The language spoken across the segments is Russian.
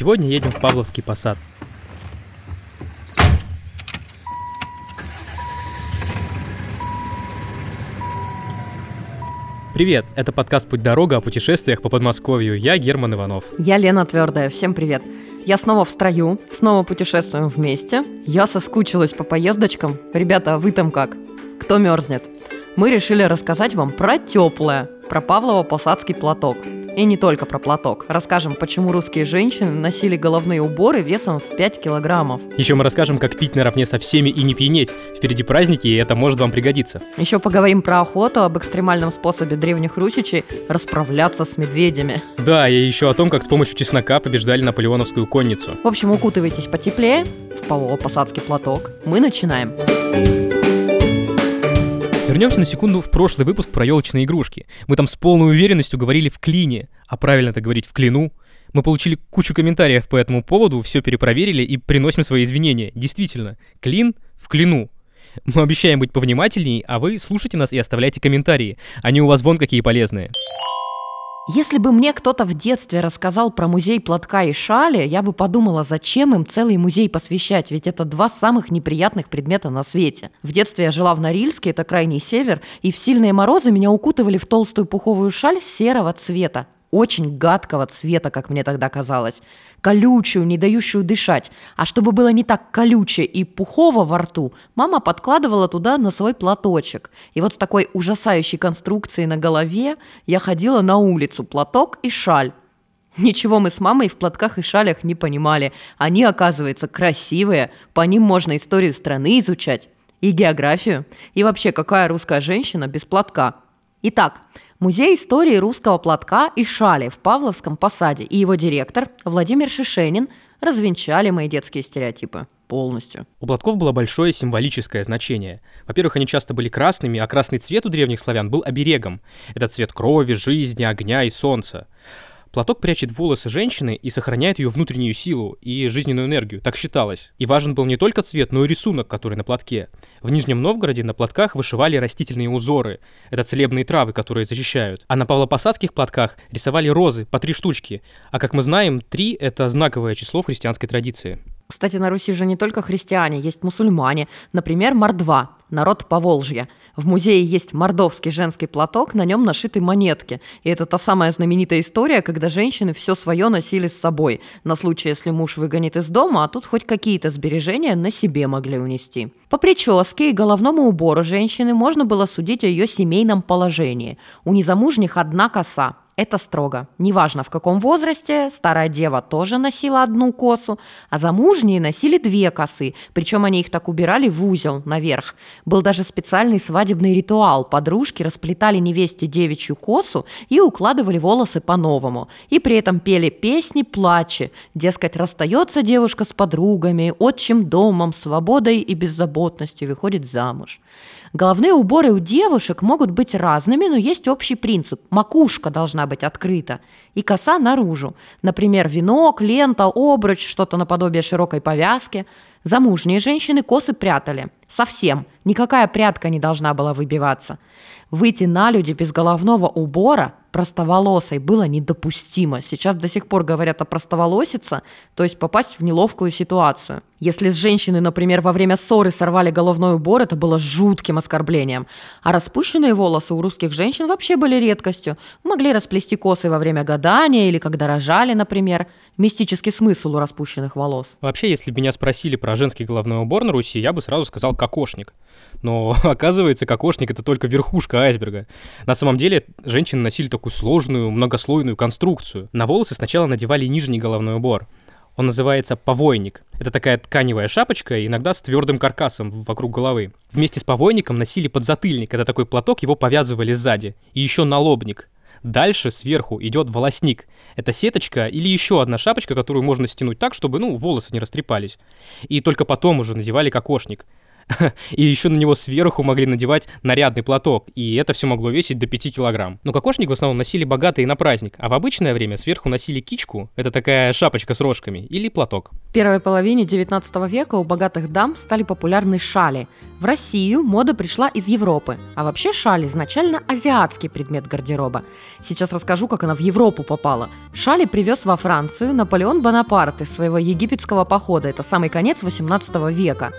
Сегодня едем в Павловский посад. Привет, это подкаст «Путь-дорога» о путешествиях по Подмосковью. Я Герман Иванов. Я Лена Твердая, всем привет. Я снова в строю, снова путешествуем вместе. Я соскучилась по поездочкам. Ребята, а вы там как? Кто мерзнет? Мы решили рассказать вам про теплое, про Павлово-Посадский платок. И не только про платок. Расскажем, почему русские женщины носили головные уборы весом в 5 килограммов. Еще мы расскажем, как пить наравне со всеми и не пьянеть. Впереди праздники, и это может вам пригодиться. Еще поговорим про охоту, об экстремальном способе древних русичей расправляться с медведями. Да, и еще о том, как с помощью чеснока побеждали наполеоновскую конницу. В общем, укутывайтесь потеплее в Павлово-Посадский платок. Мы начинаем. Вернемся на секунду в прошлый выпуск про елочные игрушки. Мы там с полной уверенностью говорили в клине, а правильно это говорить в клину. Мы получили кучу комментариев по этому поводу, все перепроверили и приносим свои извинения. Действительно, клин в клину. Мы обещаем быть повнимательней, а вы слушайте нас и оставляйте комментарии. Они у вас вон какие полезные. Если бы мне кто-то в детстве рассказал про музей платка и шали, я бы подумала, зачем им целый музей посвящать, ведь это два самых неприятных предмета на свете. В детстве я жила в Норильске, это крайний север, и в сильные морозы меня укутывали в толстую пуховую шаль серого цвета очень гадкого цвета, как мне тогда казалось, колючую, не дающую дышать. А чтобы было не так колюче и пухово во рту, мама подкладывала туда на свой платочек. И вот с такой ужасающей конструкцией на голове я ходила на улицу, платок и шаль. Ничего мы с мамой в платках и шалях не понимали. Они, оказывается, красивые, по ним можно историю страны изучать, и географию, и вообще, какая русская женщина без платка. Итак, Музей истории русского платка и шали в Павловском посаде и его директор Владимир Шишенин развенчали мои детские стереотипы полностью. У платков было большое символическое значение. Во-первых, они часто были красными, а красный цвет у древних славян был оберегом. Это цвет крови, жизни, огня и солнца. Платок прячет волосы женщины и сохраняет ее внутреннюю силу и жизненную энергию, так считалось. И важен был не только цвет, но и рисунок, который на платке. В Нижнем Новгороде на платках вышивали растительные узоры. Это целебные травы, которые защищают. А на павлопосадских платках рисовали розы по три штучки. А как мы знаем, три — это знаковое число в христианской традиции. Кстати, на Руси же не только христиане, есть мусульмане. Например, мордва, народ Поволжья. В музее есть мордовский женский платок, на нем нашиты монетки. И это та самая знаменитая история, когда женщины все свое носили с собой, на случай, если муж выгонит из дома, а тут хоть какие-то сбережения на себе могли унести. По прическе и головному убору женщины можно было судить о ее семейном положении. У незамужних одна коса, это строго. Неважно, в каком возрасте, старая дева тоже носила одну косу, а замужние носили две косы, причем они их так убирали в узел наверх. Был даже специальный свадебный ритуал. Подружки расплетали невесте девичью косу и укладывали волосы по-новому. И при этом пели песни плачи. Дескать, расстается девушка с подругами, отчим домом, свободой и беззаботностью выходит замуж. Головные уборы у девушек могут быть разными, но есть общий принцип. Макушка должна быть открыта и коса наружу. Например, венок, лента, обруч, что-то наподобие широкой повязки. Замужние женщины косы прятали. Совсем. Никакая прядка не должна была выбиваться. Выйти на люди без головного убора простоволосой было недопустимо. Сейчас до сих пор говорят о простоволосице, то есть попасть в неловкую ситуацию. Если с женщины, например, во время ссоры сорвали головной убор, это было жутким оскорблением. А распущенные волосы у русских женщин вообще были редкостью. Могли расплести косы во время гадания или когда рожали, например. Мистический смысл у распущенных волос. Вообще, если бы меня спросили про женский головной убор на Руси, я бы сразу сказал кокошник. Но оказывается, кокошник это только верхушка айсберга. На самом деле, женщины носили такую сложную, многослойную конструкцию. На волосы сначала надевали нижний головной убор. Он называется повойник. Это такая тканевая шапочка, иногда с твердым каркасом вокруг головы. Вместе с повойником носили подзатыльник. Это такой платок, его повязывали сзади. И еще налобник. Дальше сверху идет волосник. Это сеточка или еще одна шапочка, которую можно стянуть так, чтобы, ну, волосы не растрепались. И только потом уже надевали кокошник. и еще на него сверху могли надевать нарядный платок, и это все могло весить до 5 килограмм. Но кокошник в основном носили богатые на праздник, а в обычное время сверху носили кичку, это такая шапочка с рожками, или платок. В первой половине XIX века у богатых дам стали популярны шали. В Россию мода пришла из Европы, а вообще шаль изначально азиатский предмет гардероба. Сейчас расскажу, как она в Европу попала. Шали привез во Францию Наполеон Бонапарт из своего египетского похода, это самый конец XVIII века.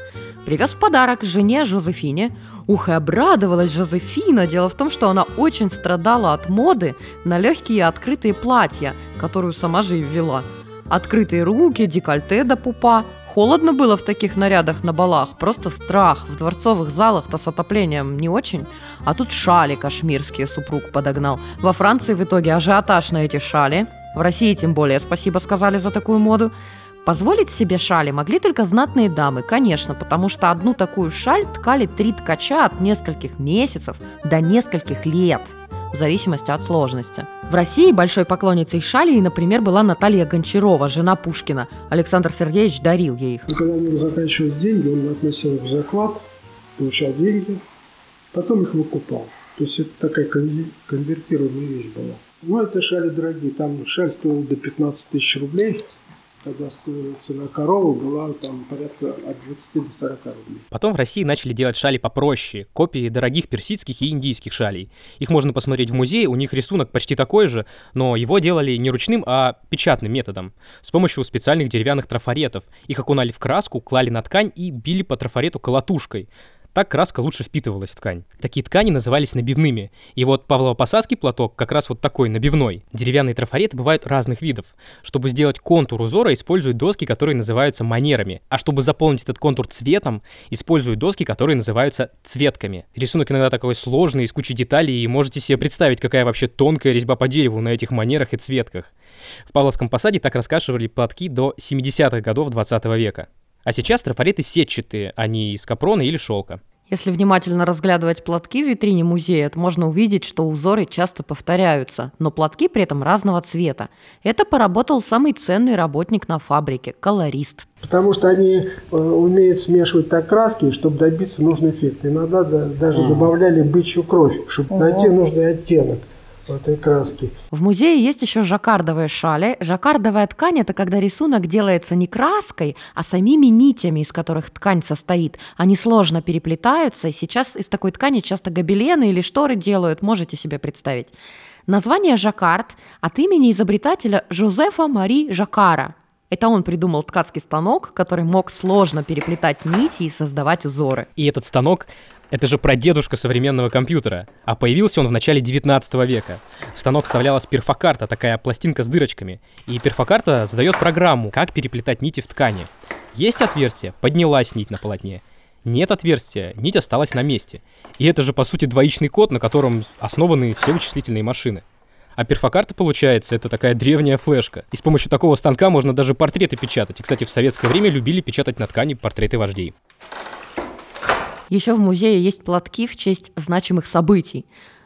Привез в подарок жене Жозефине. Ух, и обрадовалась Жозефина. Дело в том, что она очень страдала от моды на легкие открытые платья, которую сама же и ввела – Открытые руки, декольте до пупа. Холодно было в таких нарядах на балах, просто страх. В дворцовых залах-то с отоплением не очень. А тут шали кашмирские супруг подогнал. Во Франции в итоге ажиотаж на эти шали. В России тем более спасибо сказали за такую моду. Позволить себе шали могли только знатные дамы, конечно, потому что одну такую шаль ткали три ткача от нескольких месяцев до нескольких лет – в зависимости от сложности. В России большой поклонницей шалей, например, была Наталья Гончарова, жена Пушкина. Александр Сергеевич дарил ей их. Когда у него заканчивались деньги, он относил их в заклад, получал деньги, потом их выкупал. То есть это такая конвертируемая вещь была. Ну, это шали дорогие. Там шаль стоила до 15 тысяч рублей когда цена коровы была там порядка от 20 до 40 рублей. Потом в России начали делать шали попроще, копии дорогих персидских и индийских шалей. Их можно посмотреть в музее, у них рисунок почти такой же, но его делали не ручным, а печатным методом, с помощью специальных деревянных трафаретов. Их окунали в краску, клали на ткань и били по трафарету колотушкой. Так краска лучше впитывалась в ткань. Такие ткани назывались набивными. И вот Павлово-Посадский платок как раз вот такой, набивной. Деревянные трафареты бывают разных видов. Чтобы сделать контур узора, используют доски, которые называются манерами. А чтобы заполнить этот контур цветом, используют доски, которые называются цветками. Рисунок иногда такой сложный, из кучи деталей, и можете себе представить, какая вообще тонкая резьба по дереву на этих манерах и цветках. В Павловском посаде так раскрашивали платки до 70-х годов 20 века. А сейчас трафареты сетчатые, а не из капрона или шелка. Если внимательно разглядывать платки в витрине музея, то можно увидеть, что узоры часто повторяются, но платки при этом разного цвета. Это поработал самый ценный работник на фабрике – колорист. Потому что они э, умеют смешивать так краски, чтобы добиться нужный эффект. Иногда да, даже добавляли бычью кровь, чтобы найти нужный оттенок этой краски. В музее есть еще жаккардовые шали. Жаккардовая ткань – это когда рисунок делается не краской, а самими нитями, из которых ткань состоит. Они сложно переплетаются, и сейчас из такой ткани часто гобелены или шторы делают, можете себе представить. Название «жаккард» от имени изобретателя Жозефа Мари Жакара. Это он придумал ткацкий станок, который мог сложно переплетать нити и создавать узоры. И этот станок это же прадедушка современного компьютера, а появился он в начале 19 века. В станок вставлялась перфокарта, такая пластинка с дырочками, и перфокарта задает программу, как переплетать нити в ткани. Есть отверстие, поднялась нить на полотне. Нет отверстия, нить осталась на месте. И это же, по сути, двоичный код, на котором основаны все вычислительные машины. А перфокарта, получается, это такая древняя флешка. И с помощью такого станка можно даже портреты печатать. И, кстати, в советское время любили печатать на ткани портреты вождей. Еще в музее есть платки в честь значимых событий.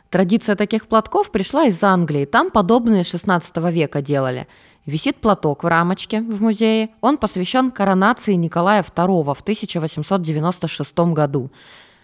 Традиция таких платков пришла из Англии. Там подобные 16 века делали. Висит платок в рамочке в музее. Он посвящен коронации Николая II в 1896 году.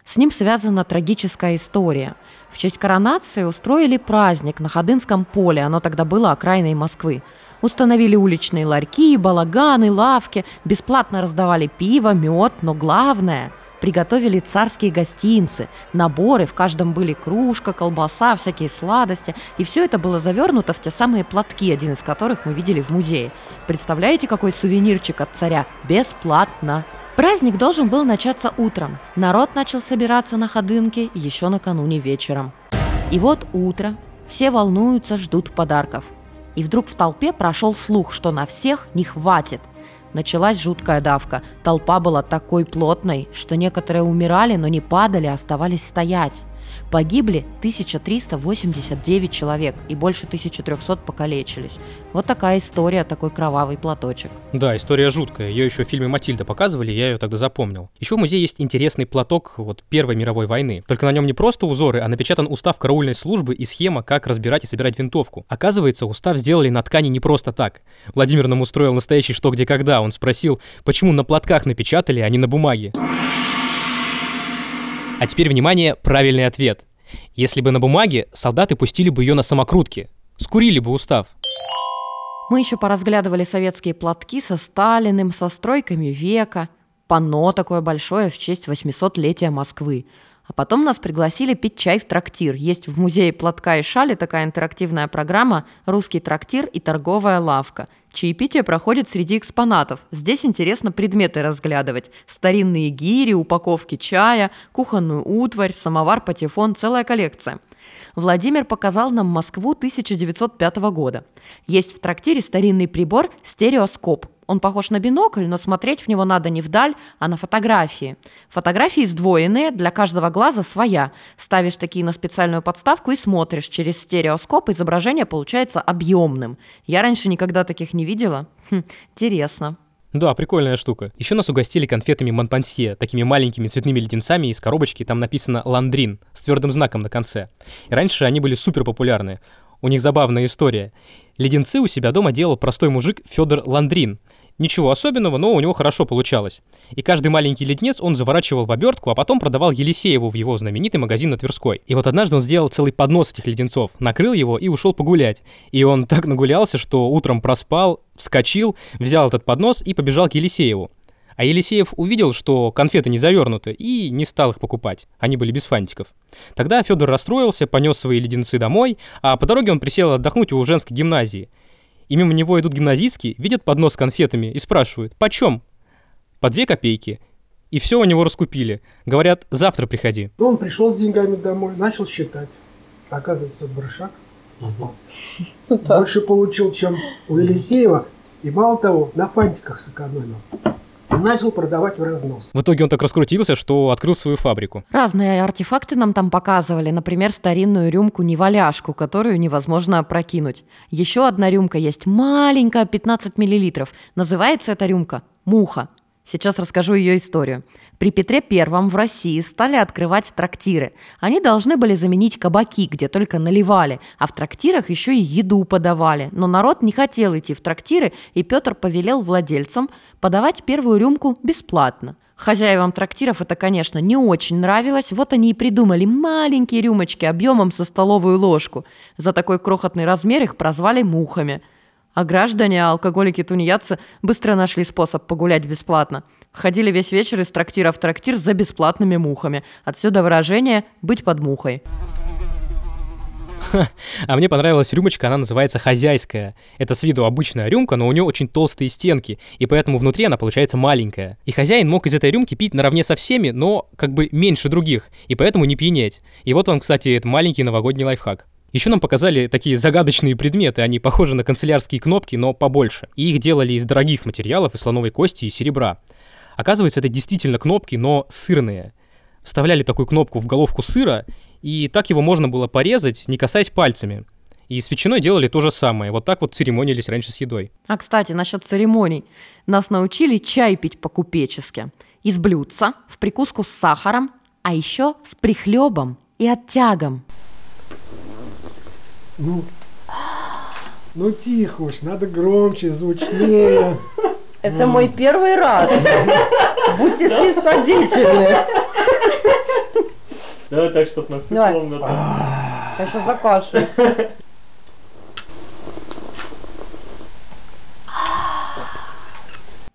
С ним связана трагическая история. В честь коронации устроили праздник на Ходынском поле, оно тогда было окраиной Москвы. Установили уличные ларьки, балаганы, лавки, бесплатно раздавали пиво, мед, но главное – Приготовили царские гостинцы, наборы, в каждом были кружка, колбаса, всякие сладости. И все это было завернуто в те самые платки, один из которых мы видели в музее. Представляете, какой сувенирчик от царя? Бесплатно. Праздник должен был начаться утром. Народ начал собираться на ходынке еще накануне вечером. И вот утро. Все волнуются, ждут подарков. И вдруг в толпе прошел слух, что на всех не хватит. Началась жуткая давка. Толпа была такой плотной, что некоторые умирали, но не падали, а оставались стоять. Погибли 1389 человек и больше 1300 покалечились. Вот такая история, такой кровавый платочек. Да, история жуткая. Ее еще в фильме «Матильда» показывали, я ее тогда запомнил. Еще в музее есть интересный платок вот Первой мировой войны. Только на нем не просто узоры, а напечатан устав караульной службы и схема, как разбирать и собирать винтовку. Оказывается, устав сделали на ткани не просто так. Владимир нам устроил настоящий «Что, где, когда». Он спросил, почему на платках напечатали, а не на бумаге. А теперь, внимание, правильный ответ. Если бы на бумаге, солдаты пустили бы ее на самокрутки. Скурили бы устав. Мы еще поразглядывали советские платки со Сталиным, со стройками века, панно такое большое в честь 800-летия Москвы. А потом нас пригласили пить чай в трактир. Есть в музее платка и шали такая интерактивная программа «Русский трактир и торговая лавка». Чаепитие проходит среди экспонатов. Здесь интересно предметы разглядывать. Старинные гири, упаковки чая, кухонную утварь, самовар-патефон, целая коллекция – Владимир показал нам Москву 1905 года. Есть в трактире старинный прибор стереоскоп. Он похож на бинокль, но смотреть в него надо не вдаль, а на фотографии. Фотографии сдвоенные, для каждого глаза своя. Ставишь такие на специальную подставку и смотришь. Через стереоскоп изображение получается объемным. Я раньше никогда таких не видела. Хм, интересно. Да, прикольная штука. Еще нас угостили конфетами Монпансье, такими маленькими цветными леденцами из коробочки, там написано «Ландрин» с твердым знаком на конце. И раньше они были супер популярны. У них забавная история. Леденцы у себя дома делал простой мужик Федор Ландрин. Ничего особенного, но у него хорошо получалось. И каждый маленький леденец он заворачивал в обертку, а потом продавал Елисееву в его знаменитый магазин на Тверской. И вот однажды он сделал целый поднос этих леденцов, накрыл его и ушел погулять. И он так нагулялся, что утром проспал, вскочил, взял этот поднос и побежал к Елисееву. А Елисеев увидел, что конфеты не завернуты, и не стал их покупать. Они были без фантиков. Тогда Федор расстроился, понес свои леденцы домой, а по дороге он присел отдохнуть у женской гимназии – и мимо него идут гимназистки, видят поднос с конфетами и спрашивают, почем? По две копейки. И все у него раскупили. Говорят, завтра приходи. Ну, он пришел с деньгами домой, начал считать. Оказывается, брышак остался. Больше получил, чем у Елисеева. И мало того, на фантиках сэкономил начал продавать в разнос. В итоге он так раскрутился, что открыл свою фабрику. Разные артефакты нам там показывали. Например, старинную рюмку-неваляшку, которую невозможно опрокинуть. Еще одна рюмка есть, маленькая, 15 миллилитров. Называется эта рюмка «Муха». Сейчас расскажу ее историю. При Петре Первом в России стали открывать трактиры. Они должны были заменить кабаки, где только наливали, а в трактирах еще и еду подавали. Но народ не хотел идти в трактиры, и Петр повелел владельцам подавать первую рюмку бесплатно. Хозяевам трактиров это, конечно, не очень нравилось, вот они и придумали маленькие рюмочки объемом со столовую ложку. За такой крохотный размер их прозвали мухами – а граждане, алкоголики-тунеядцы быстро нашли способ погулять бесплатно. Ходили весь вечер из трактира в трактир за бесплатными мухами. Отсюда выражение «быть под мухой». А мне понравилась рюмочка, она называется хозяйская. Это с виду обычная рюмка, но у нее очень толстые стенки, и поэтому внутри она получается маленькая. И хозяин мог из этой рюмки пить наравне со всеми, но как бы меньше других, и поэтому не пьянеть. И вот он, кстати, это маленький новогодний лайфхак. Еще нам показали такие загадочные предметы, они похожи на канцелярские кнопки, но побольше. И их делали из дорогих материалов, из слоновой кости и серебра. Оказывается, это действительно кнопки, но сырные. Вставляли такую кнопку в головку сыра, и так его можно было порезать, не касаясь пальцами. И с ветчиной делали то же самое. Вот так вот церемонились раньше с едой. А, кстати, насчет церемоний. Нас научили чай пить по-купечески. Из блюдца, в прикуску с сахаром, а еще с прихлебом и оттягом. Ну, ну тихо уж, надо громче, звучнее. Это мой первый раз. Будьте снисходительны. Давай так, чтобы на циклом надо. Я сейчас закашлю.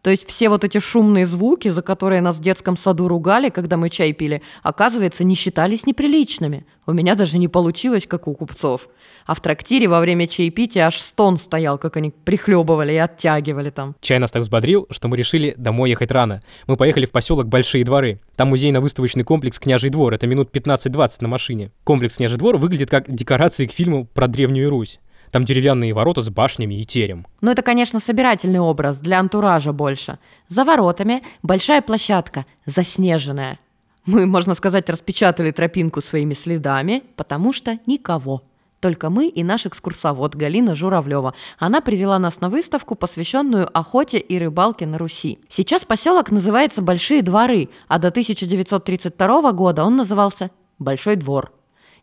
То есть все вот эти шумные звуки, за которые нас в детском саду ругали, когда мы чай пили, оказывается, не считались неприличными. У меня даже не получилось, как у купцов. А в трактире во время чаепития аж стон стоял, как они прихлебывали и оттягивали там. Чай нас так взбодрил, что мы решили домой ехать рано. Мы поехали в поселок Большие дворы. Там музейно-выставочный комплекс «Княжий двор». Это минут 15-20 на машине. Комплекс «Княжий двор» выглядит как декорации к фильму про Древнюю Русь. Там деревянные ворота с башнями и терем. Ну, это, конечно, собирательный образ, для антуража больше. За воротами большая площадка, заснеженная. Мы, можно сказать, распечатали тропинку своими следами, потому что никого. Только мы и наш экскурсовод Галина Журавлева. Она привела нас на выставку, посвященную охоте и рыбалке на Руси. Сейчас поселок называется Большие дворы, а до 1932 года он назывался Большой двор.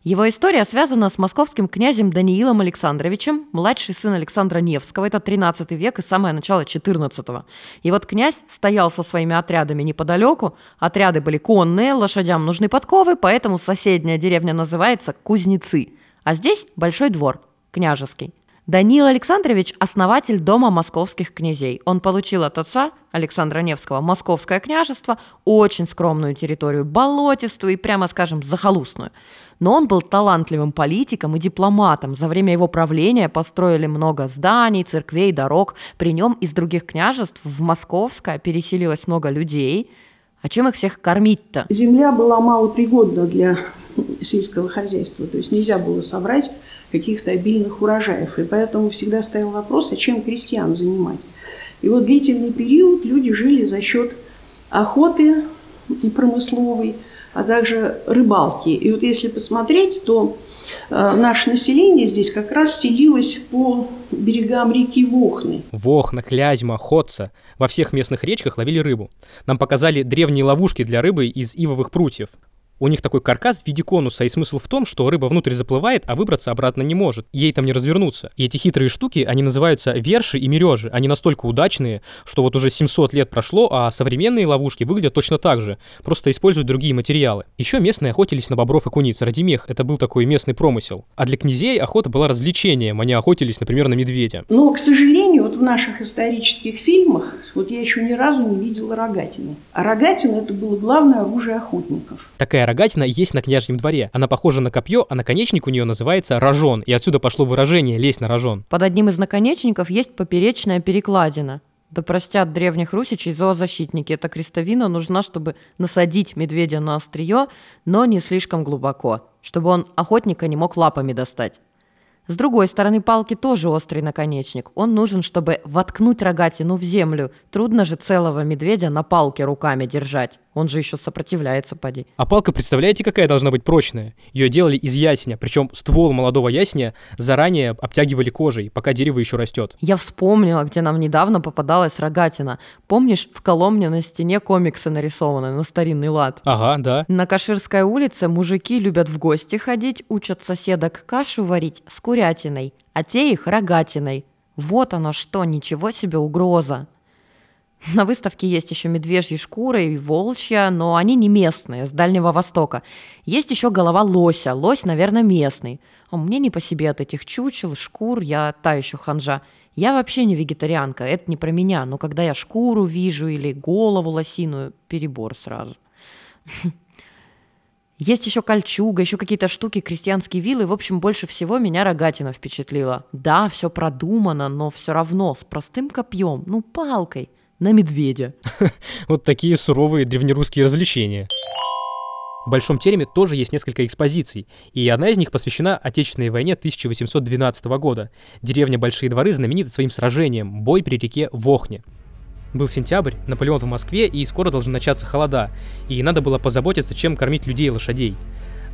Его история связана с московским князем Даниилом Александровичем, младший сын Александра Невского, это 13 век и самое начало 14 -го. И вот князь стоял со своими отрядами неподалеку, отряды были конные, лошадям нужны подковы, поэтому соседняя деревня называется Кузнецы, а здесь большой двор, княжеский. Даниил Александрович – основатель Дома московских князей. Он получил от отца Александра Невского московское княжество, очень скромную территорию, болотистую и, прямо скажем, захолустную. Но он был талантливым политиком и дипломатом. За время его правления построили много зданий, церквей, дорог. При нем из других княжеств в Московское переселилось много людей. А чем их всех кормить-то? Земля была малопригодна для сельского хозяйства, то есть нельзя было собрать каких-то обильных урожаев. И поэтому всегда стоял вопрос, а чем крестьян занимать. И вот длительный период люди жили за счет охоты и промысловой, а также рыбалки. И вот если посмотреть, то э, наше население здесь как раз селилось по берегам реки Вохны. Вохна, Клязьма, Ходца. Во всех местных речках ловили рыбу. Нам показали древние ловушки для рыбы из ивовых прутьев. У них такой каркас в виде конуса, и смысл в том, что рыба внутрь заплывает, а выбраться обратно не может. Ей там не развернуться. И эти хитрые штуки, они называются верши и мережи. Они настолько удачные, что вот уже 700 лет прошло, а современные ловушки выглядят точно так же, просто используют другие материалы. Еще местные охотились на бобров и куниц. Ради мех это был такой местный промысел. А для князей охота была развлечением. Они охотились, например, на медведя. Но, к сожалению, вот в наших исторических фильмах, вот я еще ни разу не видела рогатины. А рогатина это было главное оружие охотников. Такая рогатина есть на княжьем дворе. Она похожа на копье, а наконечник у нее называется рожон. И отсюда пошло выражение «лезть на рожон». Под одним из наконечников есть поперечная перекладина. Да простят древних русичей зоозащитники. Эта крестовина нужна, чтобы насадить медведя на острие, но не слишком глубоко, чтобы он охотника не мог лапами достать. С другой стороны палки тоже острый наконечник. Он нужен, чтобы воткнуть рогатину в землю. Трудно же целого медведя на палке руками держать. Он же еще сопротивляется, поди. А палка, представляете, какая должна быть прочная? Ее делали из ясеня, причем ствол молодого ясеня заранее обтягивали кожей, пока дерево еще растет. Я вспомнила, где нам недавно попадалась рогатина. Помнишь, в Коломне на стене комиксы нарисованы на старинный лад? Ага, да. На Каширской улице мужики любят в гости ходить, учат соседок кашу варить с курятиной, а те их рогатиной. Вот оно что, ничего себе угроза. На выставке есть еще медвежьи шкуры и волчья, но они не местные, с Дальнего Востока. Есть еще голова лося. Лось, наверное, местный. А мне не по себе от этих чучел, шкур, я та еще ханжа. Я вообще не вегетарианка, это не про меня, но когда я шкуру вижу или голову лосиную, перебор сразу. Есть еще кольчуга, еще какие-то штуки, крестьянские вилы. В общем, больше всего меня рогатина впечатлила. Да, все продумано, но все равно с простым копьем, ну палкой – на медведя. Вот такие суровые древнерусские развлечения. В Большом тереме тоже есть несколько экспозиций, и одна из них посвящена Отечественной войне 1812 года. Деревня Большие дворы знаменита своим сражением «Бой при реке Вохне». Был сентябрь, Наполеон в Москве, и скоро должны начаться холода, и надо было позаботиться, чем кормить людей и лошадей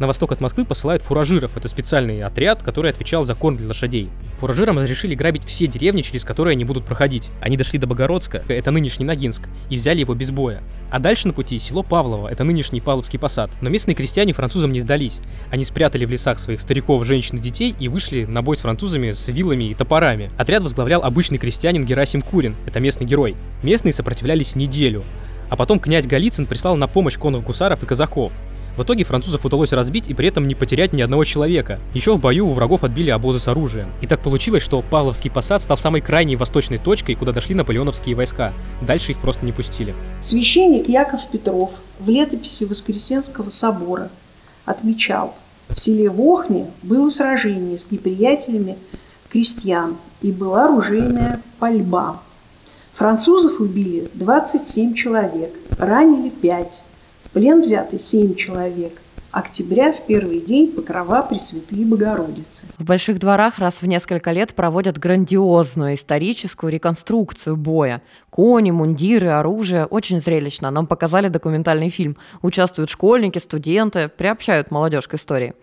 на восток от Москвы посылают фуражиров. Это специальный отряд, который отвечал за корм для лошадей. Фуражирам разрешили грабить все деревни, через которые они будут проходить. Они дошли до Богородска, это нынешний Ногинск, и взяли его без боя. А дальше на пути село Павлово, это нынешний Павловский посад. Но местные крестьяне французам не сдались. Они спрятали в лесах своих стариков, женщин и детей и вышли на бой с французами с вилами и топорами. Отряд возглавлял обычный крестьянин Герасим Курин, это местный герой. Местные сопротивлялись неделю. А потом князь Голицын прислал на помощь конных гусаров и казаков. В итоге французов удалось разбить и при этом не потерять ни одного человека. Еще в бою у врагов отбили обозы с оружием. И так получилось, что Павловский посад стал самой крайней восточной точкой, куда дошли наполеоновские войска. Дальше их просто не пустили. Священник Яков Петров в летописи Воскресенского собора отмечал, в селе Вохне было сражение с неприятелями крестьян и была оружейная пальба. Французов убили 27 человек, ранили 5 плен взяты семь человек. Октября в первый день покрова Пресвятой Богородицы. В больших дворах раз в несколько лет проводят грандиозную историческую реконструкцию боя. Кони, мундиры, оружие. Очень зрелищно. Нам показали документальный фильм. Участвуют школьники, студенты, приобщают молодежь к истории.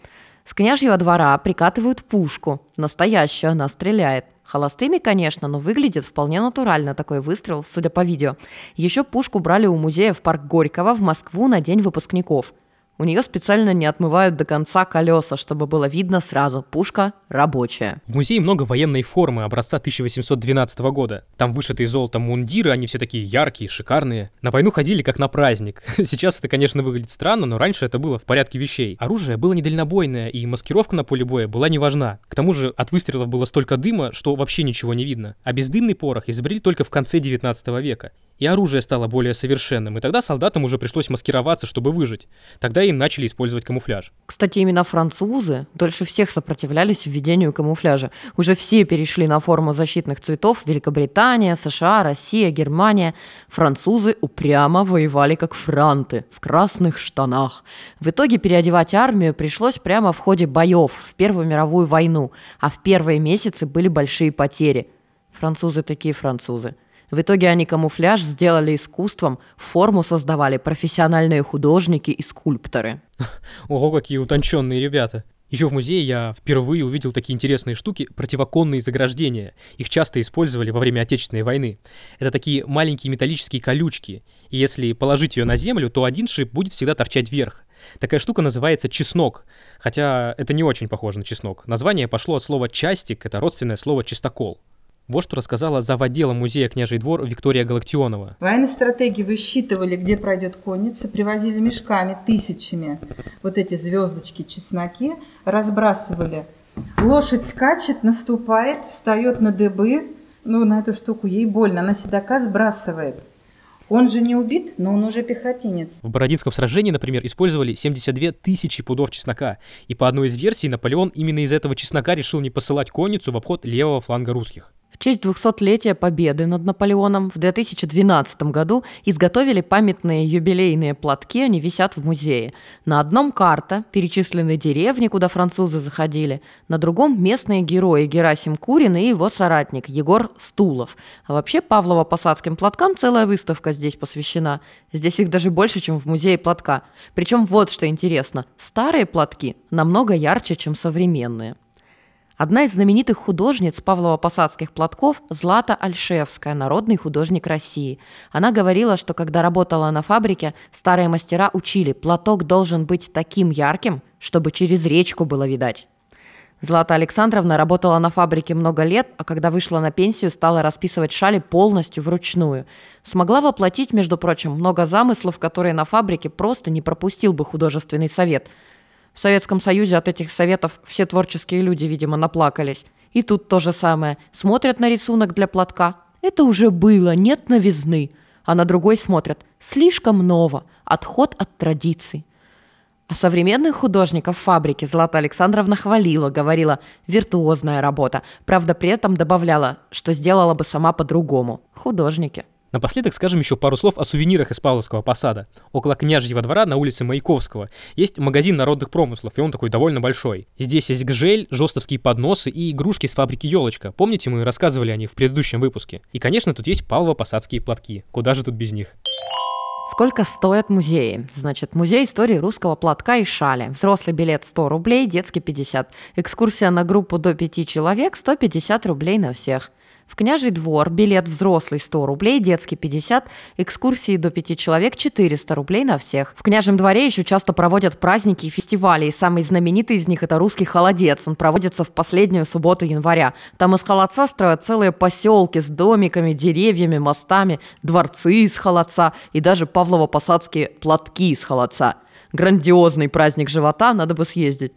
С княжьего двора прикатывают пушку. Настоящую, она стреляет. Холостыми, конечно, но выглядит вполне натурально такой выстрел, судя по видео. Еще пушку брали у музея в парк Горького в Москву на день выпускников. У нее специально не отмывают до конца колеса, чтобы было видно сразу, пушка рабочая. В музее много военной формы образца 1812 года. Там вышитые золотом мундиры, они все такие яркие, шикарные. На войну ходили как на праздник. Сейчас это, конечно, выглядит странно, но раньше это было в порядке вещей. Оружие было недальнобойное, и маскировка на поле боя была не важна. К тому же от выстрелов было столько дыма, что вообще ничего не видно. А бездымный порох изобрели только в конце 19 века и оружие стало более совершенным, и тогда солдатам уже пришлось маскироваться, чтобы выжить. Тогда и начали использовать камуфляж. Кстати, именно французы дольше всех сопротивлялись введению камуфляжа. Уже все перешли на форму защитных цветов. Великобритания, США, Россия, Германия. Французы упрямо воевали как франты, в красных штанах. В итоге переодевать армию пришлось прямо в ходе боев в Первую мировую войну, а в первые месяцы были большие потери. Французы такие французы – в итоге они камуфляж сделали искусством, форму создавали профессиональные художники и скульпторы. Ого, какие утонченные ребята. Еще в музее я впервые увидел такие интересные штуки – противоконные заграждения. Их часто использовали во время Отечественной войны. Это такие маленькие металлические колючки. И если положить ее на землю, то один шип будет всегда торчать вверх. Такая штука называется чеснок. Хотя это не очень похоже на чеснок. Название пошло от слова «частик» – это родственное слово «чистокол». Вот что рассказала зав. отдела музея «Княжий двор» Виктория Галактионова. Военные стратеги высчитывали, где пройдет конница, привозили мешками, тысячами вот эти звездочки, чесноки, разбрасывали. Лошадь скачет, наступает, встает на дыбы, ну, на эту штуку ей больно, она седока сбрасывает. Он же не убит, но он уже пехотинец. В Бородинском сражении, например, использовали 72 тысячи пудов чеснока. И по одной из версий, Наполеон именно из этого чеснока решил не посылать конницу в обход левого фланга русских. В честь 200-летия победы над Наполеоном в 2012 году изготовили памятные юбилейные платки, они висят в музее. На одном карта, перечислены деревни, куда французы заходили, на другом местные герои Герасим Курин и его соратник Егор Стулов. А вообще Павлово-Посадским платкам целая выставка здесь посвящена. Здесь их даже больше, чем в музее платка. Причем вот что интересно, старые платки намного ярче, чем современные. Одна из знаменитых художниц Павлово-Посадских платков – Злата Альшевская, народный художник России. Она говорила, что когда работала на фабрике, старые мастера учили, платок должен быть таким ярким, чтобы через речку было видать. Злата Александровна работала на фабрике много лет, а когда вышла на пенсию, стала расписывать шали полностью вручную. Смогла воплотить, между прочим, много замыслов, которые на фабрике просто не пропустил бы художественный совет – в Советском Союзе от этих советов все творческие люди, видимо, наплакались. И тут то же самое. Смотрят на рисунок для платка. Это уже было, нет новизны. А на другой смотрят. Слишком ново. Отход от традиций. А современных художников фабрики Злата Александровна хвалила, говорила «виртуозная работа». Правда, при этом добавляла, что сделала бы сама по-другому. Художники. Напоследок скажем еще пару слов о сувенирах из Павловского посада. Около княжьего двора на улице Маяковского есть магазин народных промыслов, и он такой довольно большой. Здесь есть гжель, жестовские подносы и игрушки с фабрики «Елочка». Помните, мы рассказывали о них в предыдущем выпуске? И, конечно, тут есть Павлово-посадские платки. Куда же тут без них? Сколько стоят музеи? Значит, музей истории русского платка и шали. Взрослый билет 100 рублей, детский 50. Экскурсия на группу до 5 человек 150 рублей на всех. В княжий двор билет взрослый 100 рублей, детский 50, экскурсии до 5 человек 400 рублей на всех. В княжем дворе еще часто проводят праздники и фестивали, и самый знаменитый из них это русский холодец. Он проводится в последнюю субботу января. Там из холодца строят целые поселки с домиками, деревьями, мостами, дворцы из холодца и даже Павлово-Посадские платки из холодца. Грандиозный праздник живота, надо бы съездить.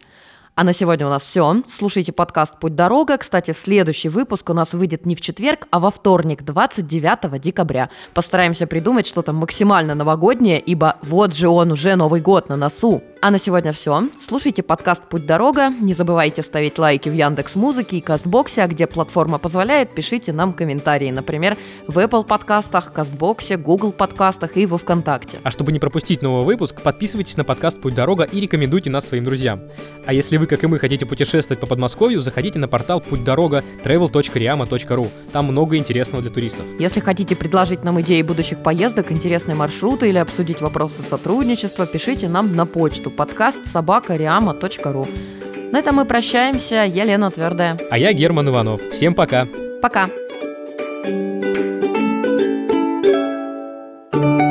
А на сегодня у нас все. Слушайте подкаст «Путь дорога». Кстати, следующий выпуск у нас выйдет не в четверг, а во вторник, 29 декабря. Постараемся придумать что-то максимально новогоднее, ибо вот же он уже Новый год на носу. А на сегодня все. Слушайте подкаст «Путь дорога». Не забывайте ставить лайки в Яндекс Музыке и Кастбоксе, а где платформа позволяет, пишите нам комментарии. Например, в Apple подкастах, Кастбоксе, Google подкастах и во Вконтакте. А чтобы не пропустить новый выпуск, подписывайтесь на подкаст «Путь дорога» и рекомендуйте нас своим друзьям. А если вы, как и мы, хотите путешествовать по Подмосковью, заходите на портал «Путь дорога» travel.riama.ru. Там много интересного для туристов. Если хотите предложить нам идеи будущих поездок, интересные маршруты или обсудить вопросы сотрудничества, пишите нам на почту подкаст собакариама.ру. На этом мы прощаемся. Я Лена Твердая. А я Герман Иванов. Всем пока. Пока. thank you